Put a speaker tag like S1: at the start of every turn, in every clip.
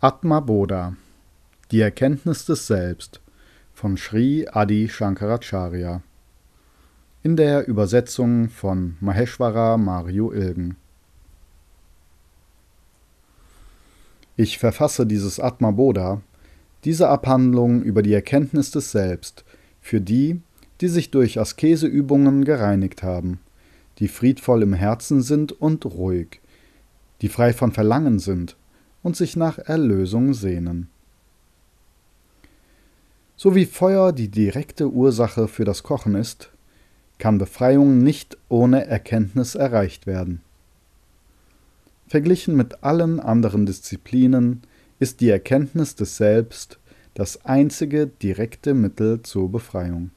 S1: Atma Bodha Die Erkenntnis des Selbst von Sri Adi Shankaracharya in der Übersetzung von Maheshwara Mario Ilgen. Ich verfasse dieses Atma Bodha, diese Abhandlung über die Erkenntnis des Selbst, für die, die sich durch Askeseübungen gereinigt haben, die friedvoll im Herzen sind und ruhig, die frei von Verlangen sind und sich nach Erlösung sehnen. So wie Feuer die direkte Ursache für das Kochen ist, kann Befreiung nicht ohne Erkenntnis erreicht werden. Verglichen mit allen anderen Disziplinen ist die Erkenntnis des Selbst das einzige direkte Mittel zur Befreiung.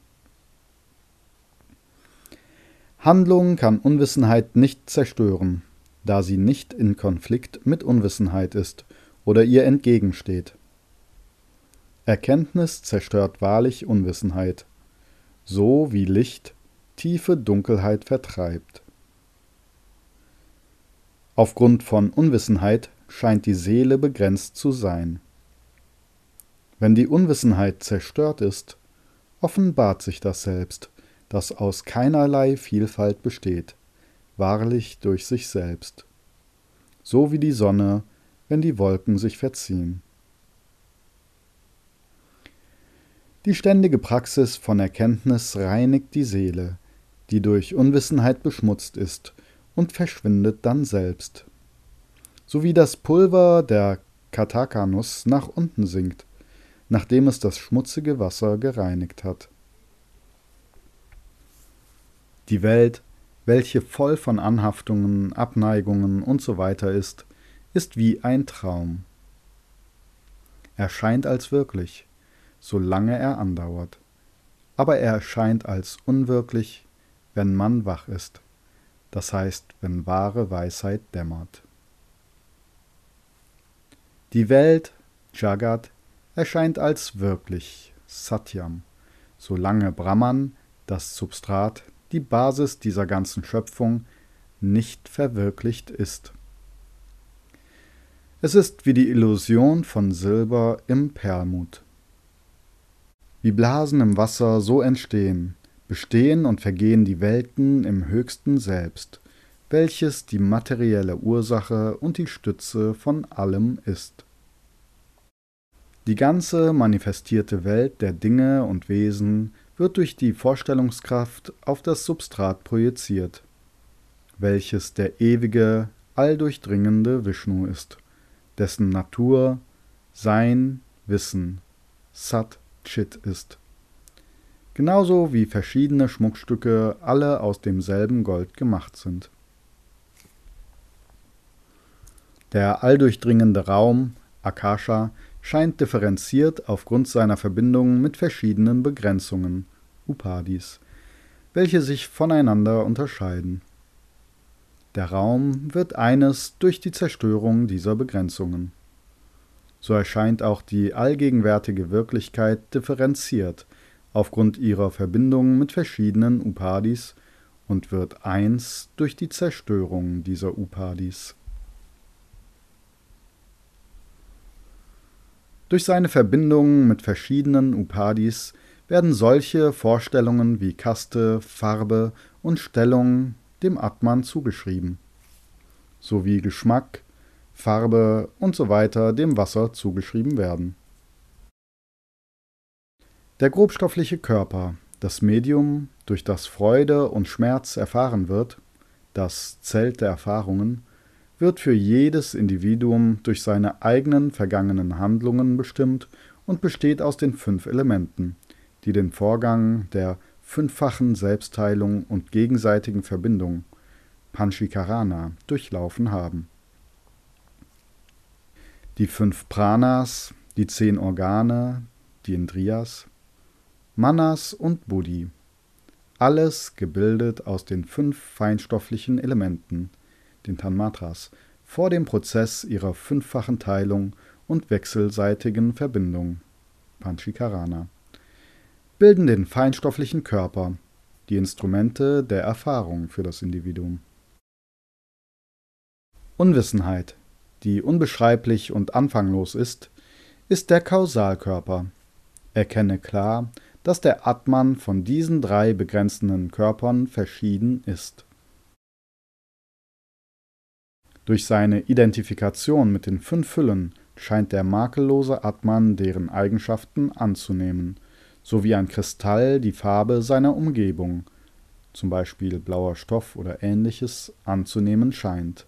S1: Handlung kann Unwissenheit nicht zerstören, da sie nicht in Konflikt mit Unwissenheit ist oder ihr entgegensteht. Erkenntnis zerstört wahrlich Unwissenheit, so wie Licht tiefe Dunkelheit vertreibt. Aufgrund von Unwissenheit scheint die Seele begrenzt zu sein. Wenn die Unwissenheit zerstört ist, offenbart sich das Selbst, das aus keinerlei Vielfalt besteht, wahrlich durch sich selbst, so wie die Sonne, wenn die Wolken sich verziehen. Die ständige Praxis von Erkenntnis reinigt die Seele, die durch Unwissenheit beschmutzt ist, und verschwindet dann selbst. So wie das Pulver der Katakanus nach unten sinkt, nachdem es das schmutzige Wasser gereinigt hat. Die Welt, welche voll von Anhaftungen, Abneigungen usw. So ist, ist wie ein Traum. Er scheint als wirklich, solange er andauert, aber er erscheint als unwirklich, wenn man wach ist, das heißt, wenn wahre Weisheit dämmert. Die Welt, Jagat, erscheint als wirklich, Satyam, solange Brahman, das Substrat, die Basis dieser ganzen Schöpfung, nicht verwirklicht ist. Es ist wie die Illusion von Silber im Perlmut. Wie Blasen im Wasser so entstehen, bestehen und vergehen die Welten im höchsten Selbst, welches die materielle Ursache und die Stütze von allem ist. Die ganze manifestierte Welt der Dinge und Wesen wird durch die Vorstellungskraft auf das Substrat projiziert, welches der ewige, alldurchdringende Vishnu ist, dessen Natur Sein, Wissen, Sat Chit ist. Genauso wie verschiedene Schmuckstücke alle aus demselben Gold gemacht sind. Der alldurchdringende Raum, Akasha, scheint differenziert aufgrund seiner Verbindungen mit verschiedenen Begrenzungen, Upadis, welche sich voneinander unterscheiden. Der Raum wird eines durch die Zerstörung dieser Begrenzungen. So erscheint auch die allgegenwärtige Wirklichkeit differenziert aufgrund ihrer Verbindung mit verschiedenen Upadis und wird eins durch die Zerstörung dieser Upadis. Durch seine Verbindung mit verschiedenen Upadis werden solche Vorstellungen wie Kaste, Farbe und Stellung dem Atman zugeschrieben, sowie Geschmack, Farbe usw. So dem Wasser zugeschrieben werden. Der grobstoffliche Körper, das Medium, durch das Freude und Schmerz erfahren wird, das Zelt der Erfahrungen, wird für jedes Individuum durch seine eigenen vergangenen Handlungen bestimmt und besteht aus den fünf Elementen, die den Vorgang der fünffachen Selbstheilung und gegenseitigen Verbindung Panchikarana durchlaufen haben. Die fünf Pranas, die zehn Organe, die Indriyas, Manas und Buddhi, alles gebildet aus den fünf feinstofflichen Elementen, den Tanmatras, vor dem Prozess ihrer fünffachen Teilung und wechselseitigen Verbindung Panchikarana bilden den feinstofflichen Körper, die Instrumente der Erfahrung für das Individuum. Unwissenheit, die unbeschreiblich und anfanglos ist, ist der Kausalkörper. Erkenne klar, dass der Atman von diesen drei begrenzenden Körpern verschieden ist. Durch seine Identifikation mit den fünf Hüllen scheint der makellose Atman deren Eigenschaften anzunehmen, so wie ein Kristall die Farbe seiner Umgebung, zum Beispiel blauer Stoff oder ähnliches, anzunehmen scheint.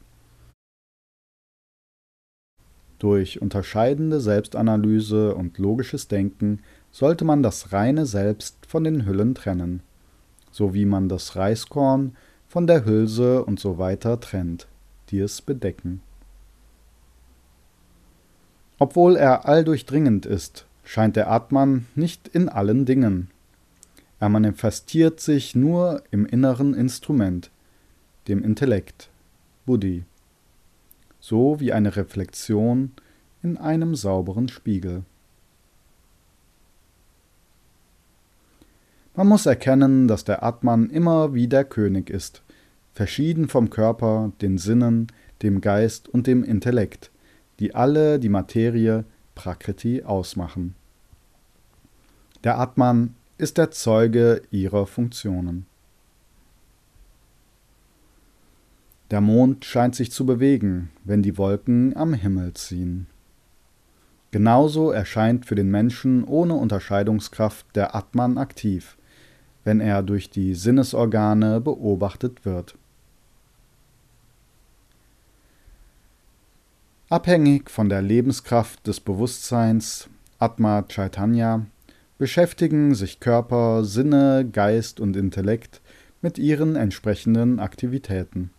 S1: Durch unterscheidende Selbstanalyse und logisches Denken sollte man das reine Selbst von den Hüllen trennen, so wie man das Reiskorn von der Hülse und so weiter trennt, die es bedecken. Obwohl er alldurchdringend ist, scheint der Atman nicht in allen Dingen. Er manifestiert sich nur im inneren Instrument, dem Intellekt, Buddhi, so wie eine Reflexion in einem sauberen Spiegel. Man muss erkennen, dass der Atman immer wie der König ist, verschieden vom Körper, den Sinnen, dem Geist und dem Intellekt, die alle die Materie Prakriti ausmachen. Der Atman ist der Zeuge ihrer Funktionen. Der Mond scheint sich zu bewegen, wenn die Wolken am Himmel ziehen. Genauso erscheint für den Menschen ohne Unterscheidungskraft der Atman aktiv, wenn er durch die Sinnesorgane beobachtet wird. Abhängig von der Lebenskraft des Bewusstseins Atma Chaitanya beschäftigen sich Körper, Sinne, Geist und Intellekt mit ihren entsprechenden Aktivitäten,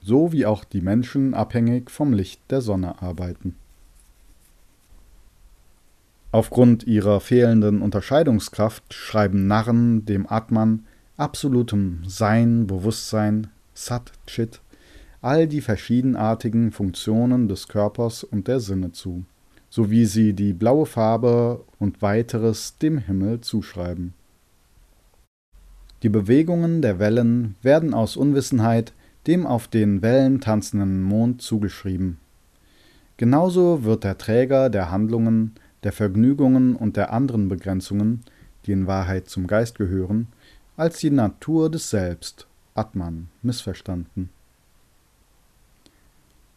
S1: so wie auch die Menschen abhängig vom Licht der Sonne arbeiten. Aufgrund ihrer fehlenden Unterscheidungskraft schreiben Narren dem Atman, absolutem Sein, Bewusstsein, Sat Chit, all die verschiedenartigen Funktionen des Körpers und der Sinne zu so wie sie die blaue Farbe und weiteres dem Himmel zuschreiben. Die Bewegungen der Wellen werden aus Unwissenheit dem auf den Wellen tanzenden Mond zugeschrieben. Genauso wird der Träger der Handlungen, der Vergnügungen und der anderen Begrenzungen, die in Wahrheit zum Geist gehören, als die Natur des Selbst, Atman, missverstanden.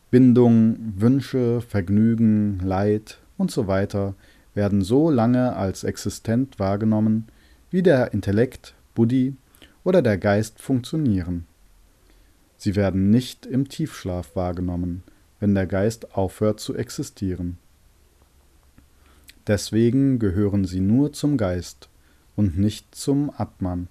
S1: Bindung, Wünsche, Vergnügen, Leid und so weiter werden so lange als existent wahrgenommen, wie der Intellekt, Buddhi oder der Geist funktionieren. Sie werden nicht im Tiefschlaf wahrgenommen, wenn der Geist aufhört zu existieren. Deswegen gehören sie nur zum Geist und nicht zum Atman.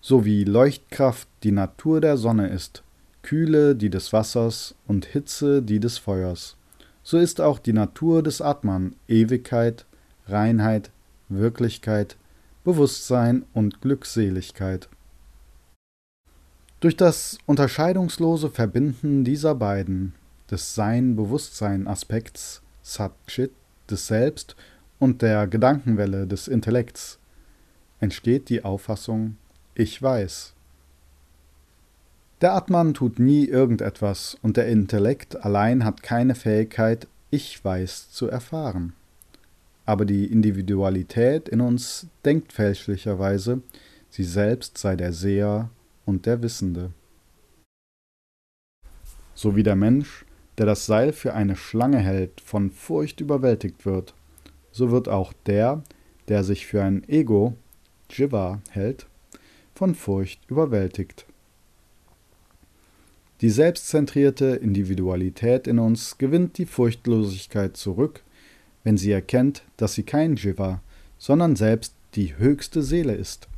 S1: So wie Leuchtkraft die Natur der Sonne ist, Kühle die des Wassers und Hitze die des Feuers. So ist auch die Natur des Atman Ewigkeit, Reinheit, Wirklichkeit, Bewusstsein und Glückseligkeit. Durch das unterscheidungslose Verbinden dieser beiden, des Sein-Bewusstsein-Aspekts Sat-Chit, des Selbst und der Gedankenwelle des Intellekts, entsteht die Auffassung Ich weiß. Der Atman tut nie irgendetwas und der Intellekt allein hat keine Fähigkeit, Ich weiß zu erfahren. Aber die Individualität in uns denkt fälschlicherweise, sie selbst sei der Seher und der Wissende. So wie der Mensch, der das Seil für eine Schlange hält, von Furcht überwältigt wird, so wird auch der, der sich für ein Ego, Jiva, hält, von Furcht überwältigt. Die selbstzentrierte Individualität in uns gewinnt die Furchtlosigkeit zurück, wenn sie erkennt, dass sie kein Jiva, sondern selbst die höchste Seele ist.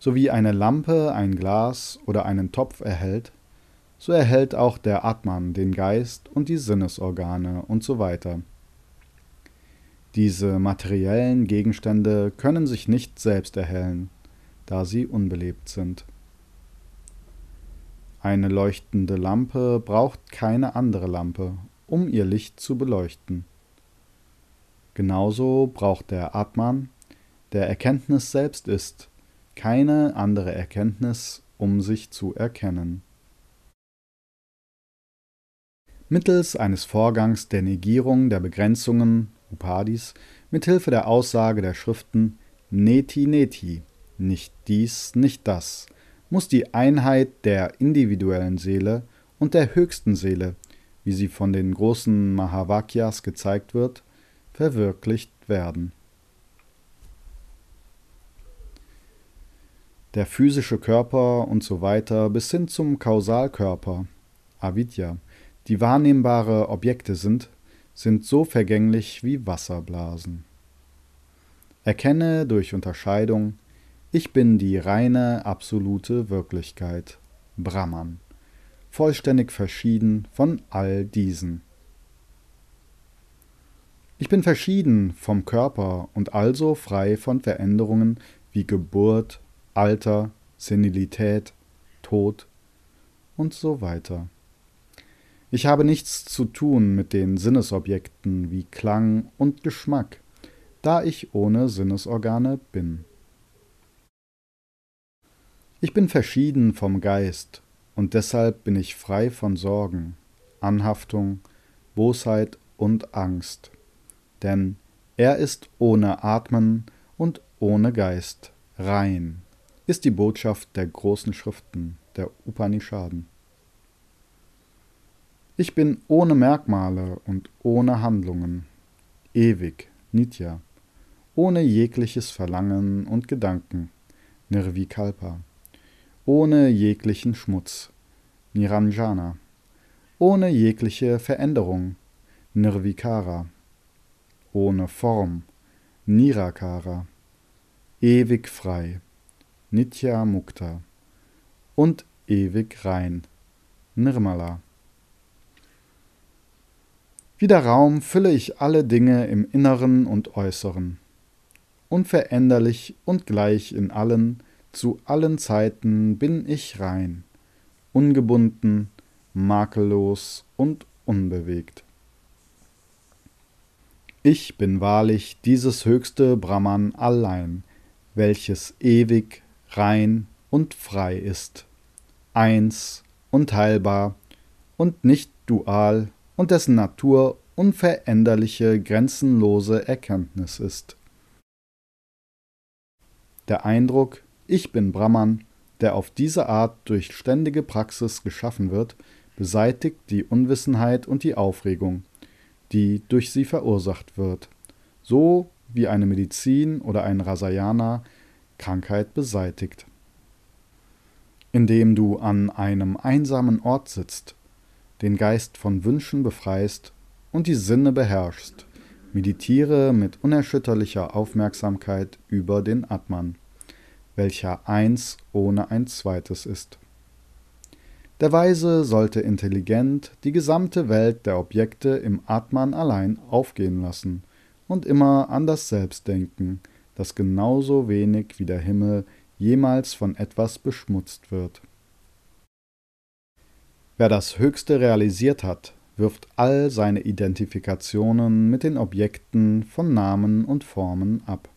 S1: So wie eine Lampe ein Glas oder einen Topf erhält, so erhält auch der Atman den Geist und die Sinnesorgane und so weiter. Diese materiellen Gegenstände können sich nicht selbst erhellen, da sie unbelebt sind. Eine leuchtende Lampe braucht keine andere Lampe, um ihr Licht zu beleuchten. Genauso braucht der Atman, der Erkenntnis selbst ist, keine andere Erkenntnis, um sich zu erkennen. mittels eines Vorgangs der Negierung der Begrenzungen Upadis, mithilfe der Aussage der Schriften Neti Neti, nicht dies, nicht das, muss die Einheit der individuellen Seele und der höchsten Seele, wie sie von den großen Mahavakyas gezeigt wird, verwirklicht werden. Der physische Körper und so weiter bis hin zum Kausalkörper, Avidya, die wahrnehmbare Objekte sind, sind so vergänglich wie Wasserblasen. Erkenne durch Unterscheidung, ich bin die reine, absolute Wirklichkeit, Brahman, vollständig verschieden von all diesen. Ich bin verschieden vom Körper und also frei von Veränderungen wie Geburt, Alter, Senilität, Tod und so weiter. Ich habe nichts zu tun mit den Sinnesobjekten wie Klang und Geschmack, da ich ohne Sinnesorgane bin. Ich bin verschieden vom Geist, und deshalb bin ich frei von Sorgen, Anhaftung, Bosheit und Angst. Denn er ist ohne Atmen und ohne Geist, rein, ist die Botschaft der großen Schriften, der Upanishaden. Ich bin ohne Merkmale und ohne Handlungen, ewig, Nitya, ohne jegliches Verlangen und Gedanken, Nirvikalpa, ohne jeglichen Schmutz, Niranjana, ohne jegliche Veränderung, Nirvikara, ohne Form, Nirakara, ewig frei, Nitya Mukta. Und ewig rein, Nirmala. Wie der Raum fülle ich alle Dinge im Inneren und Äußeren. Unveränderlich und gleich in allen, zu allen Zeiten bin ich rein, ungebunden, makellos und unbewegt. Ich bin wahrlich dieses höchste Brahman allein, welches ewig, rein und frei ist, eins, unteilbar und nicht dual und dessen Natur unveränderliche, grenzenlose Erkenntnis ist. Der Eindruck, ich bin Brahman, der auf diese Art durch ständige Praxis geschaffen wird, beseitigt die Unwissenheit und die Aufregung, die durch sie verursacht wird, so wie eine Medizin oder ein Rasayana Krankheit beseitigt. Indem du an einem einsamen Ort sitzt den Geist von Wünschen befreist und die Sinne beherrschst. Meditiere mit unerschütterlicher Aufmerksamkeit über den Atman, welcher eins ohne ein zweites ist. Der Weise sollte intelligent die gesamte Welt der Objekte im Atman allein aufgehen lassen und immer an das Selbst denken, das genauso wenig wie der Himmel jemals von etwas beschmutzt wird. Wer das Höchste realisiert hat, wirft all seine Identifikationen mit den Objekten von Namen und Formen ab.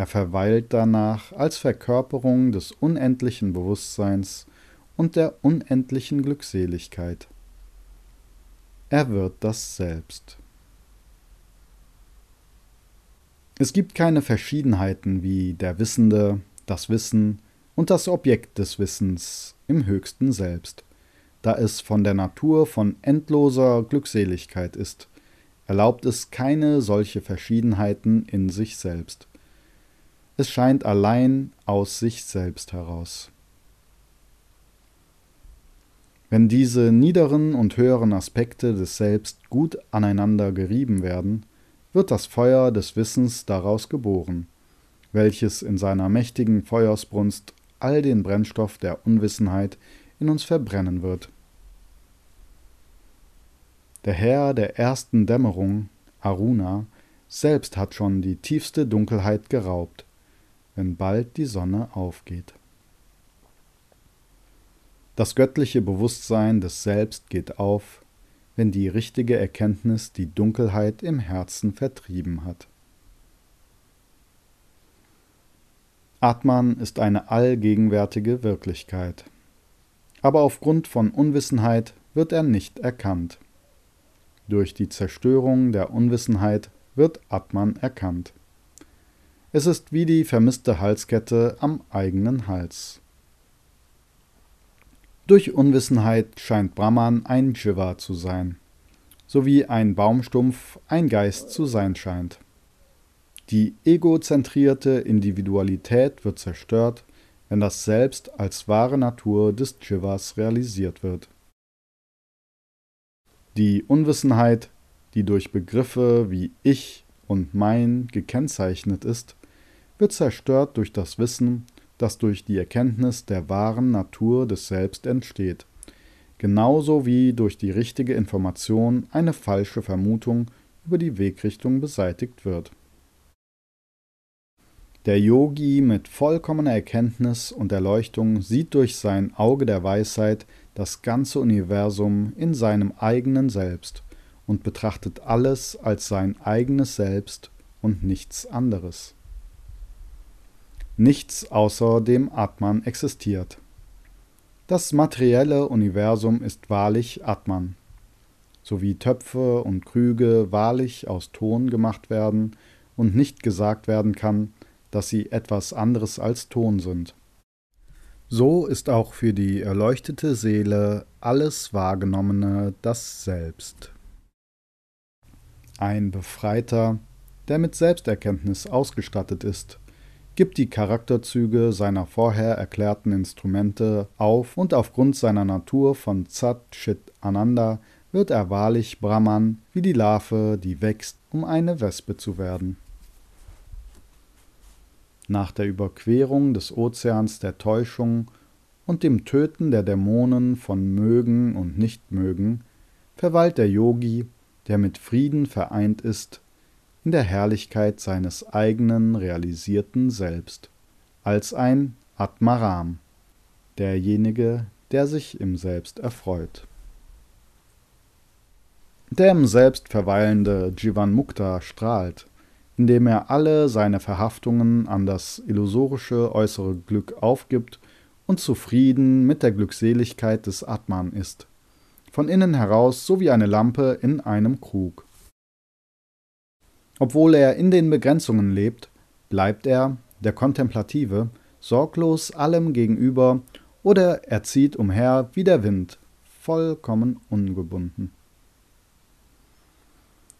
S1: Er verweilt danach als Verkörperung des unendlichen Bewusstseins und der unendlichen Glückseligkeit. Er wird das Selbst. Es gibt keine Verschiedenheiten wie der Wissende, das Wissen und das Objekt des Wissens im höchsten Selbst da es von der Natur von endloser Glückseligkeit ist, erlaubt es keine solche Verschiedenheiten in sich selbst. Es scheint allein aus sich selbst heraus. Wenn diese niederen und höheren Aspekte des Selbst gut aneinander gerieben werden, wird das Feuer des Wissens daraus geboren, welches in seiner mächtigen Feuersbrunst all den Brennstoff der Unwissenheit in uns verbrennen wird. Der Herr der ersten Dämmerung, Aruna, selbst hat schon die tiefste Dunkelheit geraubt, wenn bald die Sonne aufgeht. Das göttliche Bewusstsein des Selbst geht auf, wenn die richtige Erkenntnis die Dunkelheit im Herzen vertrieben hat. Atman ist eine allgegenwärtige Wirklichkeit. Aber aufgrund von Unwissenheit wird er nicht erkannt. Durch die Zerstörung der Unwissenheit wird Atman erkannt. Es ist wie die vermisste Halskette am eigenen Hals. Durch Unwissenheit scheint Brahman ein Jiva zu sein, so wie ein Baumstumpf ein Geist zu sein scheint. Die egozentrierte Individualität wird zerstört, wenn das Selbst als wahre Natur des Jivas realisiert wird. Die Unwissenheit, die durch Begriffe wie ich und mein gekennzeichnet ist, wird zerstört durch das Wissen, das durch die Erkenntnis der wahren Natur des Selbst entsteht, genauso wie durch die richtige Information eine falsche Vermutung über die Wegrichtung beseitigt wird. Der Yogi mit vollkommener Erkenntnis und Erleuchtung sieht durch sein Auge der Weisheit das ganze Universum in seinem eigenen Selbst und betrachtet alles als sein eigenes Selbst und nichts anderes. Nichts außer dem Atman existiert. Das materielle Universum ist wahrlich Atman. So wie Töpfe und Krüge wahrlich aus Ton gemacht werden und nicht gesagt werden kann, dass sie etwas anderes als Ton sind. So ist auch für die erleuchtete Seele alles Wahrgenommene das Selbst. Ein Befreiter, der mit Selbsterkenntnis ausgestattet ist, gibt die Charakterzüge seiner vorher erklärten Instrumente auf und aufgrund seiner Natur von Zat Chit Ananda wird er wahrlich Brahman wie die Larve, die wächst, um eine Wespe zu werden. Nach der Überquerung des Ozeans der Täuschung und dem Töten der Dämonen von Mögen und Nichtmögen verweilt der Yogi, der mit Frieden vereint ist, in der Herrlichkeit seines eigenen realisierten Selbst, als ein Atmaram, derjenige, der sich im Selbst erfreut. Der im Selbst verweilende Jivan Mukta strahlt, indem er alle seine Verhaftungen an das illusorische äußere Glück aufgibt und zufrieden mit der Glückseligkeit des Atman ist, von innen heraus so wie eine Lampe in einem Krug. Obwohl er in den Begrenzungen lebt, bleibt er, der Kontemplative, sorglos allem gegenüber oder er zieht umher wie der Wind, vollkommen ungebunden.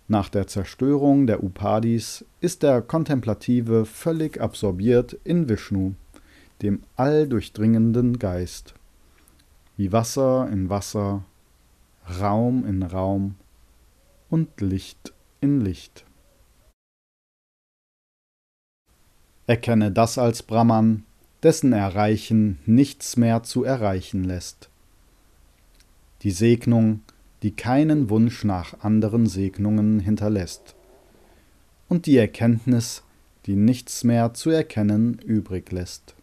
S1: Nach der Zerstörung der Upadis ist der Kontemplative völlig absorbiert in Vishnu, dem alldurchdringenden Geist, wie Wasser in Wasser, Raum in Raum und Licht in Licht. Erkenne das als Brahman, dessen Erreichen nichts mehr zu erreichen lässt. Die Segnung, die keinen Wunsch nach anderen Segnungen hinterlässt. Und die Erkenntnis, die nichts mehr zu erkennen übrig lässt.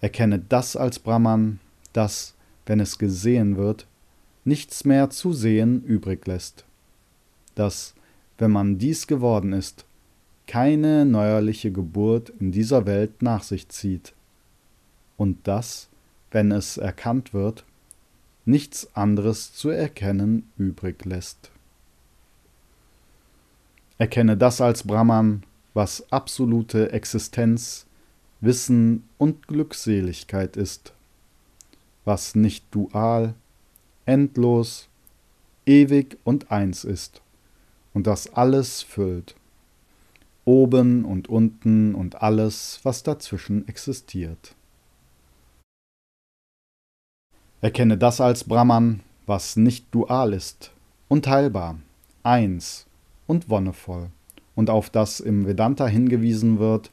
S1: Erkenne das als Brahman, das, wenn es gesehen wird, nichts mehr zu sehen übrig lässt. Das, wenn man dies geworden ist, keine neuerliche Geburt in dieser Welt nach sich zieht, und dass, wenn es erkannt wird, nichts anderes zu erkennen übrig lässt. Erkenne das als Brahman, was absolute Existenz, Wissen und Glückseligkeit ist, was nicht dual, endlos, ewig und eins ist, und das alles füllt oben und unten und alles, was dazwischen existiert. Erkenne das als Brahman, was nicht dual ist, unteilbar, eins und wonnevoll, und auf das im Vedanta hingewiesen wird,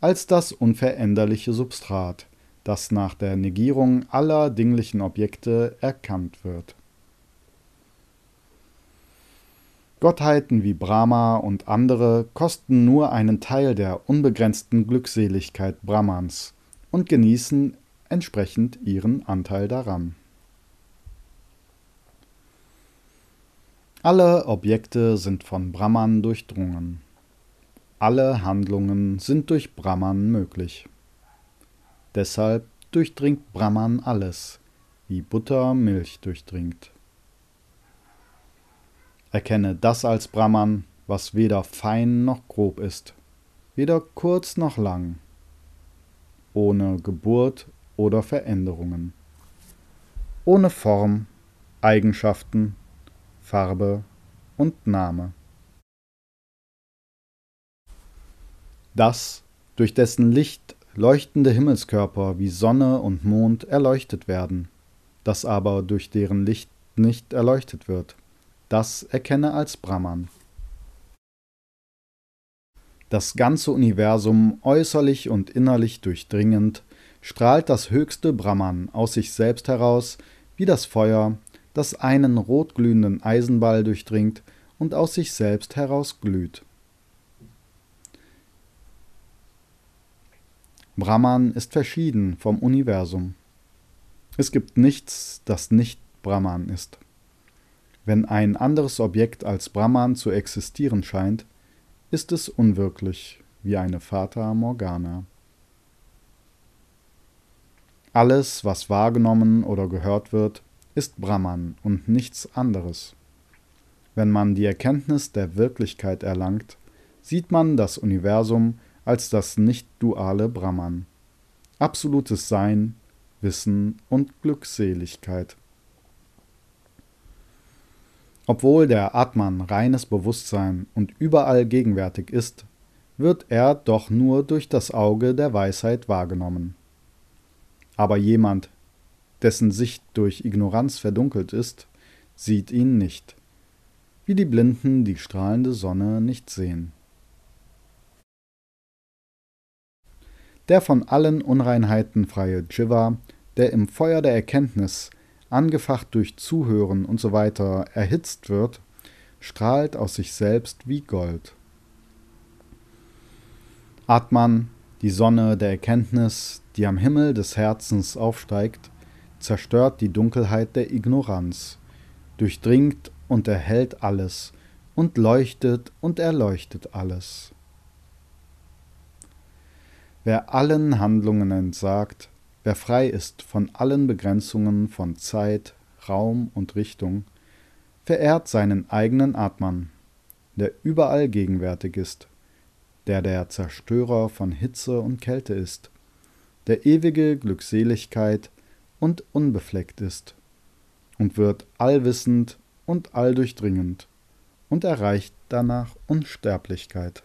S1: als das unveränderliche Substrat, das nach der Negierung aller dinglichen Objekte erkannt wird. Gottheiten wie Brahma und andere kosten nur einen Teil der unbegrenzten Glückseligkeit Brahmans und genießen entsprechend ihren Anteil daran. Alle Objekte sind von Brahman durchdrungen. Alle Handlungen sind durch Brahman möglich. Deshalb durchdringt Brahman alles, wie Butter Milch durchdringt. Erkenne das als Brahman, was weder fein noch grob ist, weder kurz noch lang, ohne Geburt oder Veränderungen, ohne Form, Eigenschaften, Farbe und Name. Das, durch dessen Licht leuchtende Himmelskörper wie Sonne und Mond erleuchtet werden, das aber durch deren Licht nicht erleuchtet wird, das erkenne als Brahman. Das ganze Universum äußerlich und innerlich durchdringend, strahlt das höchste Brahman aus sich selbst heraus, wie das Feuer, das einen rotglühenden Eisenball durchdringt und aus sich selbst heraus glüht. Brahman ist verschieden vom Universum. Es gibt nichts, das nicht Brahman ist. Wenn ein anderes Objekt als Brahman zu existieren scheint, ist es unwirklich, wie eine Fata Morgana. Alles, was wahrgenommen oder gehört wird, ist Brahman und nichts anderes. Wenn man die Erkenntnis der Wirklichkeit erlangt, sieht man das Universum als das nicht-duale Brahman. Absolutes Sein, Wissen und Glückseligkeit. Obwohl der Atman reines Bewusstsein und überall gegenwärtig ist, wird er doch nur durch das Auge der Weisheit wahrgenommen. Aber jemand, dessen Sicht durch Ignoranz verdunkelt ist, sieht ihn nicht, wie die Blinden die strahlende Sonne nicht sehen. der von allen Unreinheiten freie Jiva, der im Feuer der Erkenntnis, angefacht durch Zuhören usw. So erhitzt wird, strahlt aus sich selbst wie Gold. Atman, die Sonne der Erkenntnis, die am Himmel des Herzens aufsteigt, zerstört die Dunkelheit der Ignoranz, durchdringt und erhellt alles und leuchtet und erleuchtet alles. Wer allen Handlungen entsagt, wer frei ist von allen Begrenzungen von Zeit, Raum und Richtung, verehrt seinen eigenen Atman, der überall gegenwärtig ist, der der Zerstörer von Hitze und Kälte ist, der ewige Glückseligkeit und unbefleckt ist, und wird allwissend und alldurchdringend und erreicht danach Unsterblichkeit.